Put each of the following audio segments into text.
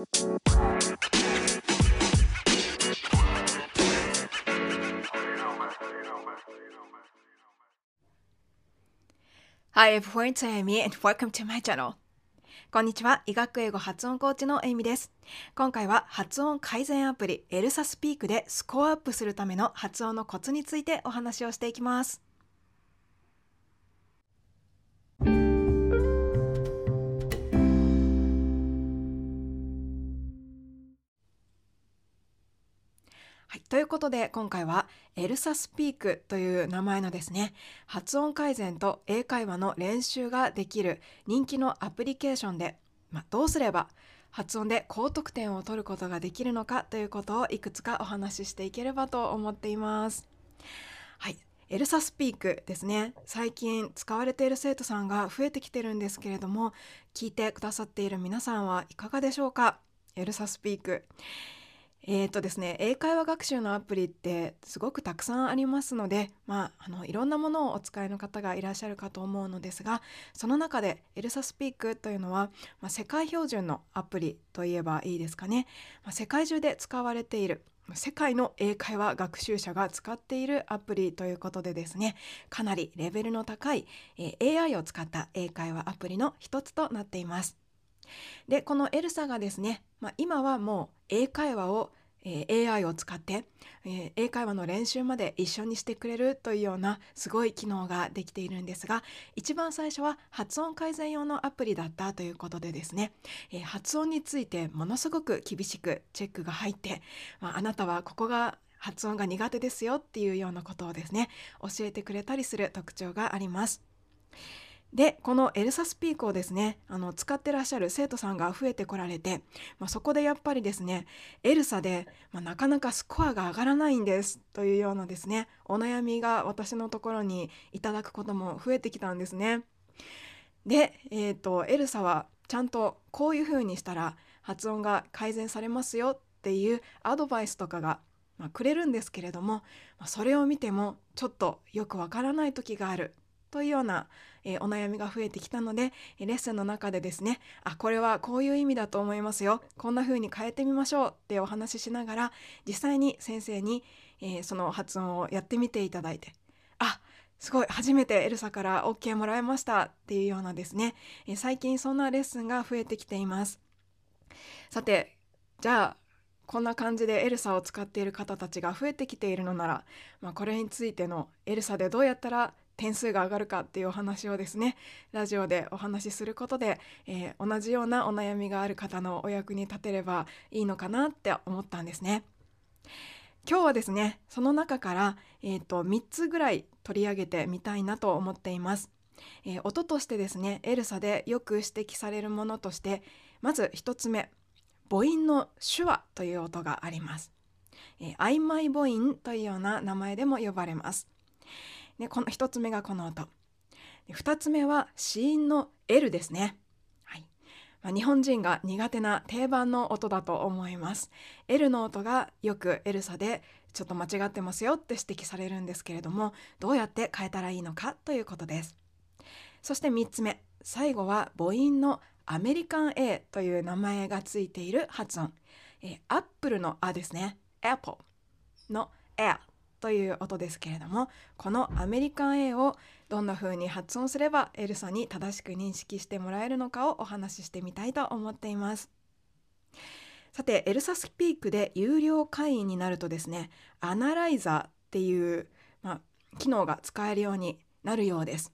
Hi everyone, it's Amy and welcome to my channel. こんにちは、医学英語発音コーチのエイミです。今回は発音改善アプリエルサスピークでスコアアップするための発音のコツについてお話をしていきます。はい、ということで今回はエルサスピークという名前のですね発音改善と英会話の練習ができる人気のアプリケーションで、まあ、どうすれば発音で高得点を取ることができるのかということをいくつかお話ししていければと思っています。はい。エルサスピークですね。最近使われている生徒さんが増えてきてるんですけれども聞いてくださっている皆さんはいかがでしょうか？エルサスピーク。えーとですね、英会話学習のアプリってすごくたくさんありますので、まあ、あのいろんなものをお使いの方がいらっしゃるかと思うのですがその中でエルサスピークというのは、まあ、世界標準のアプリといえばいいですかね、まあ、世界中で使われている世界の英会話学習者が使っているアプリということでですねかなりレベルの高い、え、AI を使った英会話アプリの一つとなっています。でこのエルサがですね、まあ、今はもう英会話を、え、AI を使って、えー、英会話の練習まで一緒にしてくれるというようなすごい機能ができているんですが一番最初は発音改善用のアプリだったということでですね、え、発音についてものすごく厳しくチェックが入って、まあ、あなたはここが発音が苦手ですよっていうようなことをですね教えてくれたりする特徴があります。でこのエルサスピークをですねあの使ってらっしゃる生徒さんが増えてこられて、まあ、そこでやっぱりですねエルサで、まあ、なかなかスコアが上がらないんですというようなですねお悩みが私のところにいただくことも増えてきたんですね。で、えーと、エルサはちゃんとこういうふうにしたら発音が改善されますよっていうアドバイスとかが、まあ、くれるんですけれども、まあ、それを見てもちょっとよくわからない時があるというような、えー、お悩みが増えてきたのでレッスンの中でですねあこれはこういう意味だと思いますよ。こんな風に変えてみましょうってお話ししながら実際に先生に、えー、その発音をやってみていただいてあすごい初めてエルサから OK もらいましたっていうようなですね、えー、最近そんなレッスンが増えてきています。さてじゃあこんな感じでエルサを使っている方たちが増えてきているのなら、まあ、これについてのエルサでどうやったら点数が上がるかっていうお話をですねラジオでお話しすることで、えー、同じようなお悩みがある方のお役に立てればいいのかなって思ったんですね。今日はですねその中から、えーと、3つぐらい取り上げてみたいなと思っています。えー、音としてですねエルサでよく指摘されるものとしてまず1つ目母音の手話という音があります。えー、曖昧母音というような名前でも呼ばれます。ね、この1つ目がこの音2つ目は子音の L ですね、はい。まあ、日本人が苦手な定番の音だと思います。L の音がよく L 差でちょっと間違ってますよって指摘されるんですけれどもどうやって変えたらいいのかということです。そして3つ目。最後は母音のアメリカン A という名前がついている発音、えー、アップルの「あ」ですね。Apple の「A」という音ですけれどもこのアメリカン A をどんな風に発音すればエルサに正しく認識してもらえるのかをお話ししてみたいと思っています。さてエルサスピークで有料会員になるとですねアナライザーっていう、まあ、機能が使えるようになるようです。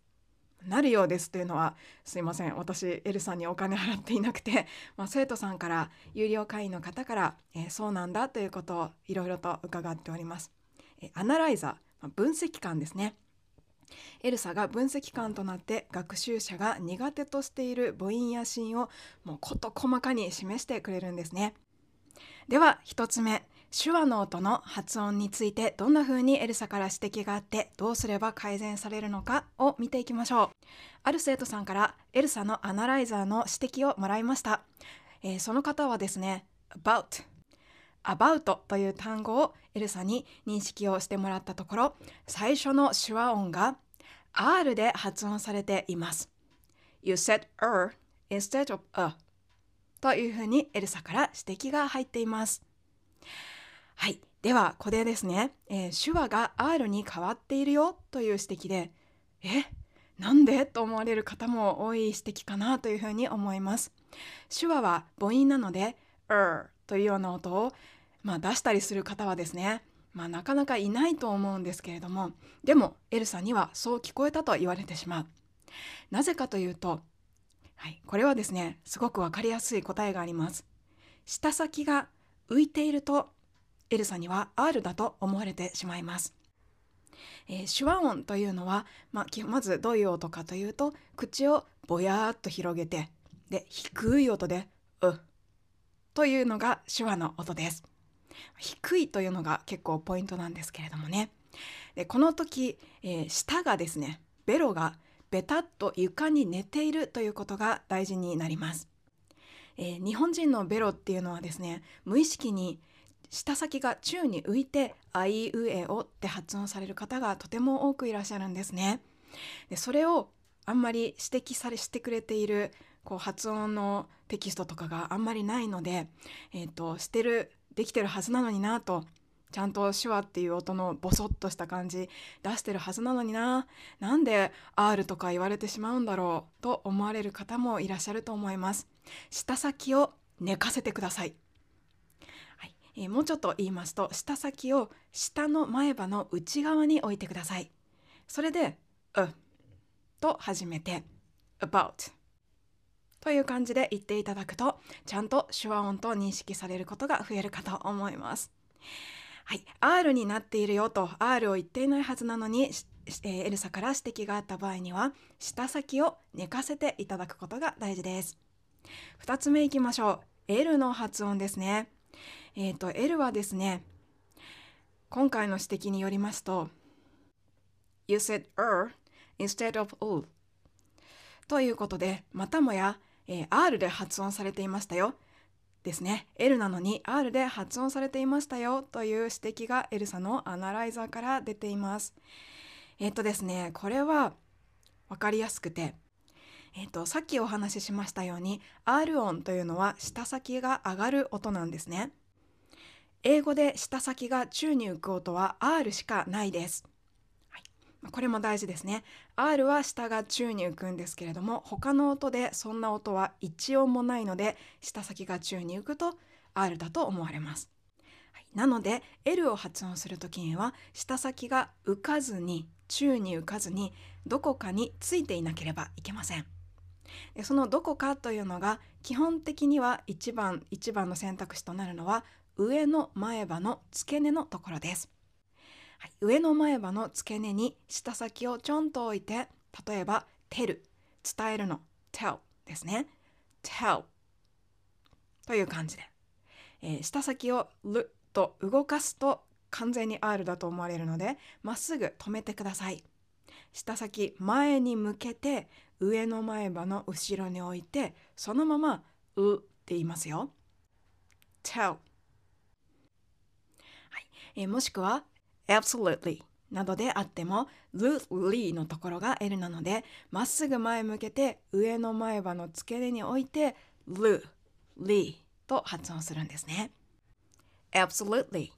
なるようですというのはすいません。私エルさんにお金払っていなくて、まあ、生徒さんから有料会員の方から、えー、そうなんだということをいろいろと伺っております。アナライザー分析官ですね。エルサが分析官となって学習者が苦手としている母音や子音をもう事細かに示してくれるんですね。では1つ目。手話の音の発音についてどんな風にエルサから指摘があってどうすれば改善されるのかを見ていきましょう。ある生徒さんからエルサのアナライザーの指摘をもらいました、えー、その方はですね about about という単語をエルサに認識をしてもらったところ最初の手話音が R で発音されています。You said er instead of a というふうにエルサから指摘が入っています。はい。ではこれですね、えー、手話が R に変わっているよという指摘でえ？なんでと思われる方も多い指摘かなというふうに思います。手話は母音なので er というような音を、まあ、出したりする方はですねまあ、なかなかいないと思うんですけれどもでもエルサにはそう聞こえたと言われてしまう。なぜかというと、はい、これはですねすごく分かりやすい答えがあります。舌先が浮いているとエルサには R だと思われてしまいます。えー、手話音というのは、まあ、まずどういう音かというと口をぼやーっと広げてで低い音で「う」というのが手話の音です。低いというのが結構ポイントなんですけれどもねでこの時、えー、舌がですねベロがベタッと床に寝ているということが大事になります、えー、日本人のベロっていうのはですね無意識に舌先が宙に浮いて「あいうえお」って発音される方がとても多くいらっしゃるんですね。でそれをあんまり指摘されしてくれているこう発音のテキストとかがあんまりないので、えーと、してるできてるはずなのになとちゃんと手話っていう音のボソッとした感じ出してるはずなのにな。なんで R とか言われてしまうんだろうと思われる方もいらっしゃると思います。舌先を寝かせてください、はい。えー、もうちょっと言いますと舌先を下の前歯の内側に置いてください。それで「う」と始めて「about」という感じで言っていただくとちゃんと手話音と認識されることが増えるかと思います。はい、R になっているよと R を言っていないはずなのに、えー、エルサから指摘があった場合には舌先を寝かせていただくことが大事です。2つ目いきましょう。L の発音ですね。えっ、ー、と L はですね今回の指摘によりますと You said er instead of u ということでまたもやえー、R で発音されていましたよ。ですね。L なのに R で発音されていましたよという指摘がエルサのアナライザーから出ています。えっ、とですね、これは分かりやすくて、えっ、と、さっきお話ししましたように R 音というのは舌先が上がる音なんですね。英語で舌先が宙に浮く音は R しかないです。これも大事ですね。R は下が宙に浮くんですけれども他の音でそんな音は一音もないので舌先が宙に浮くと R だと思われます、はい、なので L を発音する時には舌先が浮かずに宙に浮かずにどこかについていなければいけません。でそのどこかというのが基本的には1番1番の選択肢となるのは上の前歯の付け根のところです。はい、上の前歯の付け根に舌先をちょんと置いて例えば「てる」伝えるの「tell」ですね「tell」という感じで、えー、舌先を「る」と動かすと完全に R だと思われるのでまっすぐ止めてください。舌先前に向けて上の前歯の後ろに置いてそのまま「う」って言いますよ。tell はい、えー、もしくは absolutely. などであっても loosely のところが L なのでまっすぐ前向けて上の前歯の付け根に置いて l ly と発音するんですね。Absolutely.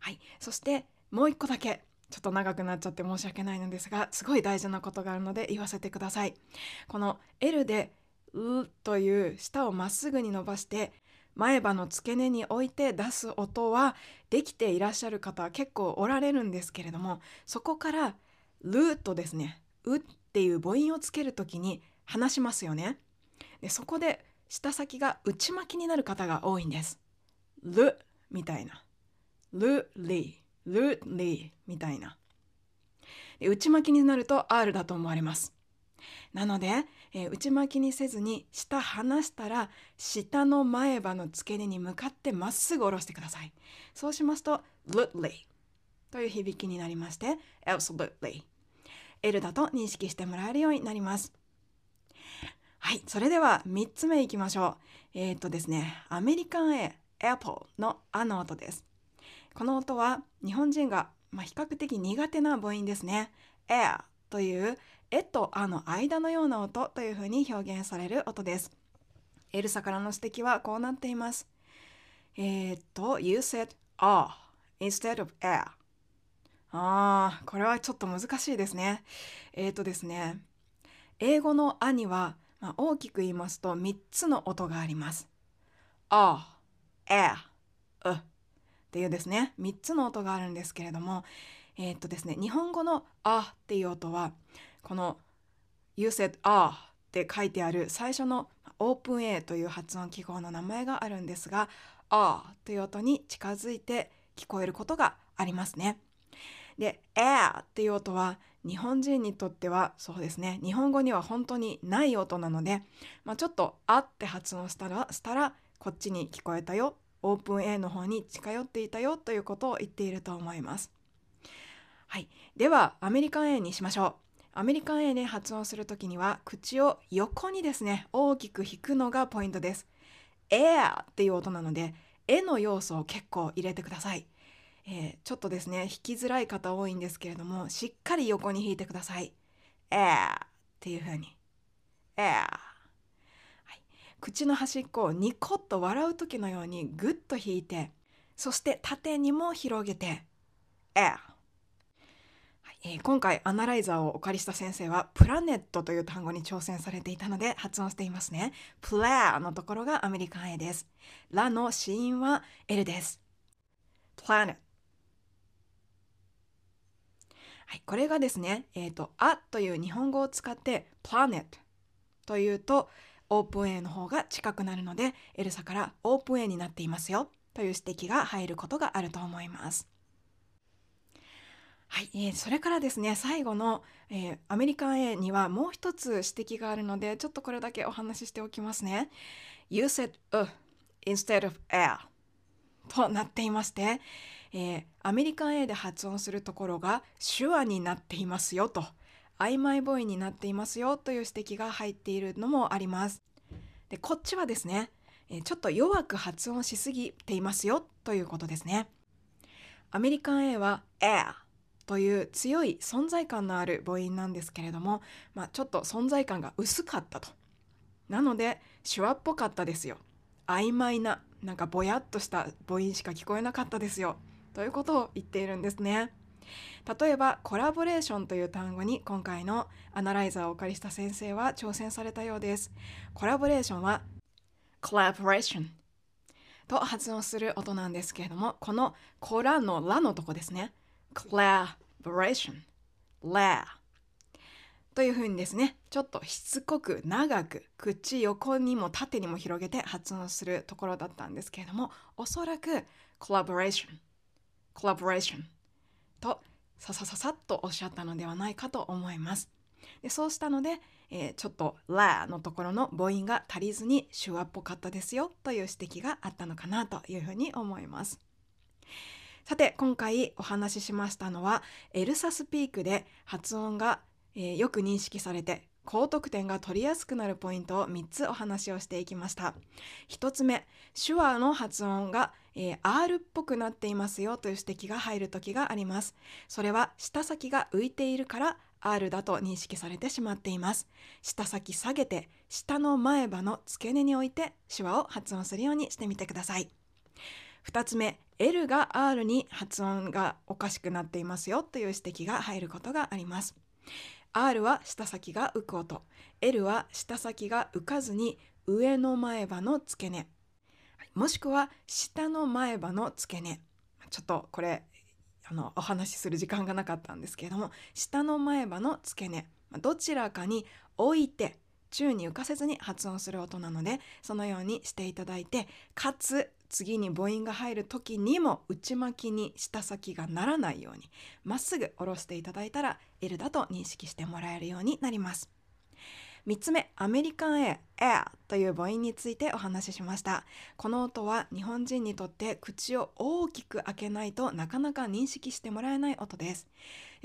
はい。そしてもう一個だけちょっと長くなっちゃって申し訳ないのですがすごい大事なことがあるので言わせてください。この L で「う」という舌をまっすぐに伸ばして前歯の付け根に置いて出す音はできていらっしゃる方は結構おられるんですけれどもそこから「ル」とですね「う」っていう母音をつける時に話しますよね。でそこで舌先が内巻きになる方が多いんです。ルみたいな。ルリールリーみたいな。で内巻きになると R だと思われます。なのでえー、内巻きにせずに下離したら下の前歯の付け根に向かってまっすぐ下ろしてください。そうしますと lutely という響きになりまして absolutely L だと認識してもらえるようになります。はい、それでは3つ目いきましょう。えー、っとですね、アメリカン A、Apple のあの音です。この音は日本人が、まあ、比較的苦手な母音ですね。air というえとあの間のような音というふうに表現される音です。エルサからの指摘はこうなっています。えー、っと、You said ah instead of air. あー、これはちょっと難しいですね。えー、っとですね、英語の「あ」には、まあ、大きく言いますと3つの音があります。あ、え、うっていうですね3つの音があるんですけれどもえー、っとですね日本語の「あ」っていう音はこの「You said あ」って書いてある最初のオープン A という発音記号の名前があるんですが「あ」という音に近づいて聞こえることがありますね。で「えー」っていう音は日本人にとってはそうですね日本語には本当にない音なので、まあ、ちょっと「あ」って発音したらしたらこっちに聞こえたよオープン A の方に近寄っていたよということを言っていると思います。はい、ではアメリカン A にしましょう。アメリカン A で発音するときには口を横にですね大きく引くのがポイントです。Air っていう音なので絵の要素を結構入れてください。えー、ちょっとですね弾きづらい方多いんですけれどもしっかり横に弾いてください。Air っていう風に。Air 口の端っこをニコッと笑う時のようにグッと引いてそして縦にも広げて「え」えー、今回アナライザーをお借りした先生はプラネットという単語に挑戦されていたので発音していますね。プレアのところがアメリカン A です。ラの子音は L です。プラネット。はい、これがですね、えっ、ー、と、あという日本語を使ってプラネットというと、オープン A の方が近くなるのでエルサからオープン A になっていますよという指摘が入ることがあると思います。はい、えー、それからですね最後の、えー、アメリカン A にはもう一つ指摘があるのでちょっとこれだけお話ししておきますね。You said uh instead of air となっていまして、えー、アメリカン A で発音するところが手話になっていますよと。曖昧母音になっていますよという指摘が入っているのもあります。でこっちはですねちょっと弱く発音しすぎていますよということですね。アメリカン A は air という強い存在感のある母音なんですけれども、まあ、ちょっと存在感が薄かったと。なので手話っぽかったですよ。曖昧ななんかぼやっとした母音しか聞こえなかったですよ。ということを言っているんですね。例えばコラボレーションという単語に今回のアナライザーをお借りした先生は挑戦されたようです。コラボレーションは collaboration と発音する音なんですけれどもこのコラのラのとこですね collaboration la というふうにですねちょっとしつこく長く口横にも縦にも広げて発音するところだったんですけれどもおそらく collaboration collaboration とささささっとおっしゃったのではないかと思います。でそうしたので、えー、ちょっと「ラ」のところの母音が足りずに手話っぽかったですよという指摘があったのかなというふうに思います。さて今回お話ししましたのはエルサスピークで発音が、えー、よく認識されて高得点が取りやすくなるポイントを3つお話をしていきました。1つ目手話の発音が、えー、R っぽくなっていますよという指摘が入る時があります。それは舌先が浮いているから R だと認識されてしまっています。舌先下げて下の前歯の付け根に置いて手話を発音するようにしてみてください。2つ目 L が R に発音がおかしくなっていますよという指摘が入ることがあります。R は舌先が浮く音。L は舌先が浮かずに上の前歯の付け根。もしくは下の前歯の付け根。ちょっとこれあのお話しする時間がなかったんですけれども下の前歯の付け根。どちらかに置いて宙に浮かせずに発音する音なのでそのようにしていただいてかつ次に母音が入る時にも内巻きに舌先がならないようにまっすぐ下ろしていただいたら L だと認識してもらえるようになります。3つ目、アメリカン A、Air という母音についてお話ししました。この音は日本人にとって口を大きく開けないとなかなか認識してもらえない音です。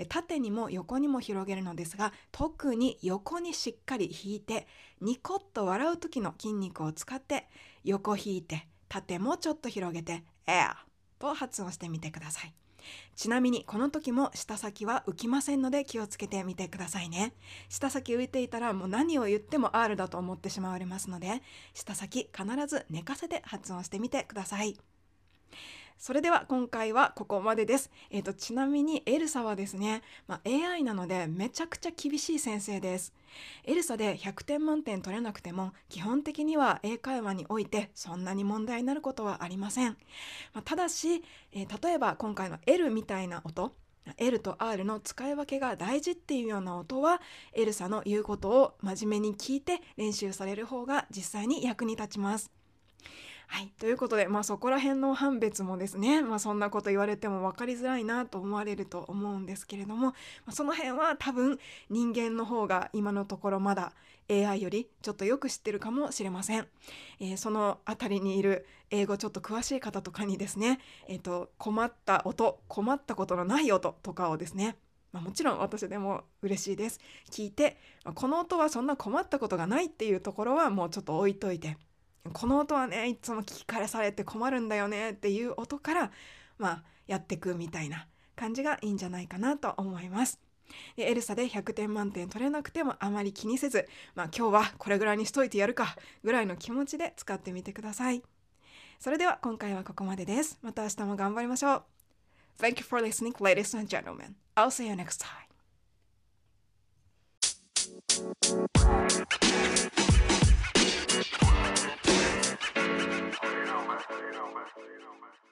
縦にも横にも広げるのですが、特に横にしっかり引いて、ニコッと笑う時の筋肉を使って横引いて縦もちょっと広げて air と発音してみてください。ちなみにこの時も舌先は浮きませんので気をつけてみてくださいね舌先浮いていたらもう何を言っても R だと思ってしまわれますので舌先必ず寝かせて発音してみてくださいそれでは今回はここまでです。えーと、ちなみにエルサはですね、まあ、AI なのでめちゃくちゃ厳しい先生です。エルサで100点満点取れなくても基本的には英会話においてそんなに問題になることはありません。まあ、ただし、えー、例えば今回の L みたいな音 L と R の使い分けが大事っていうような音はエルサの言うことを真面目に聞いて練習される方が実際に役に立ちます。はい、ということで、まあ、そこら辺の判別もですね、まあ、そんなこと言われても分かりづらいなと思われると思うんですけれども、まあ、その辺は多分人間の方が今のところまだ AI よりちょっとよく知ってるかもしれません、えー、その辺りにいる英語ちょっと詳しい方とかにですね、えーと、困った音困ったことのない音とかをですねまあ、もちろん私でも嬉しいです。聞いて、まあ、この音はそんな困ったことがないっていうところはもうちょっと置いといてこの音はねいつも聞き返されて困るんだよねっていう音からまあやってくみたいな感じがいいんじゃないかなと思います。でエルサで100点満点取れなくてもあまり気にせず、まあ、今日はこれぐらいにしといてやるかぐらいの気持ちで使ってみてください。それでは今回はここまでです。また明日も頑張りましょう。Thank you for listening, ladies and gentlemen. I'll see you next time. you know man you know man you know man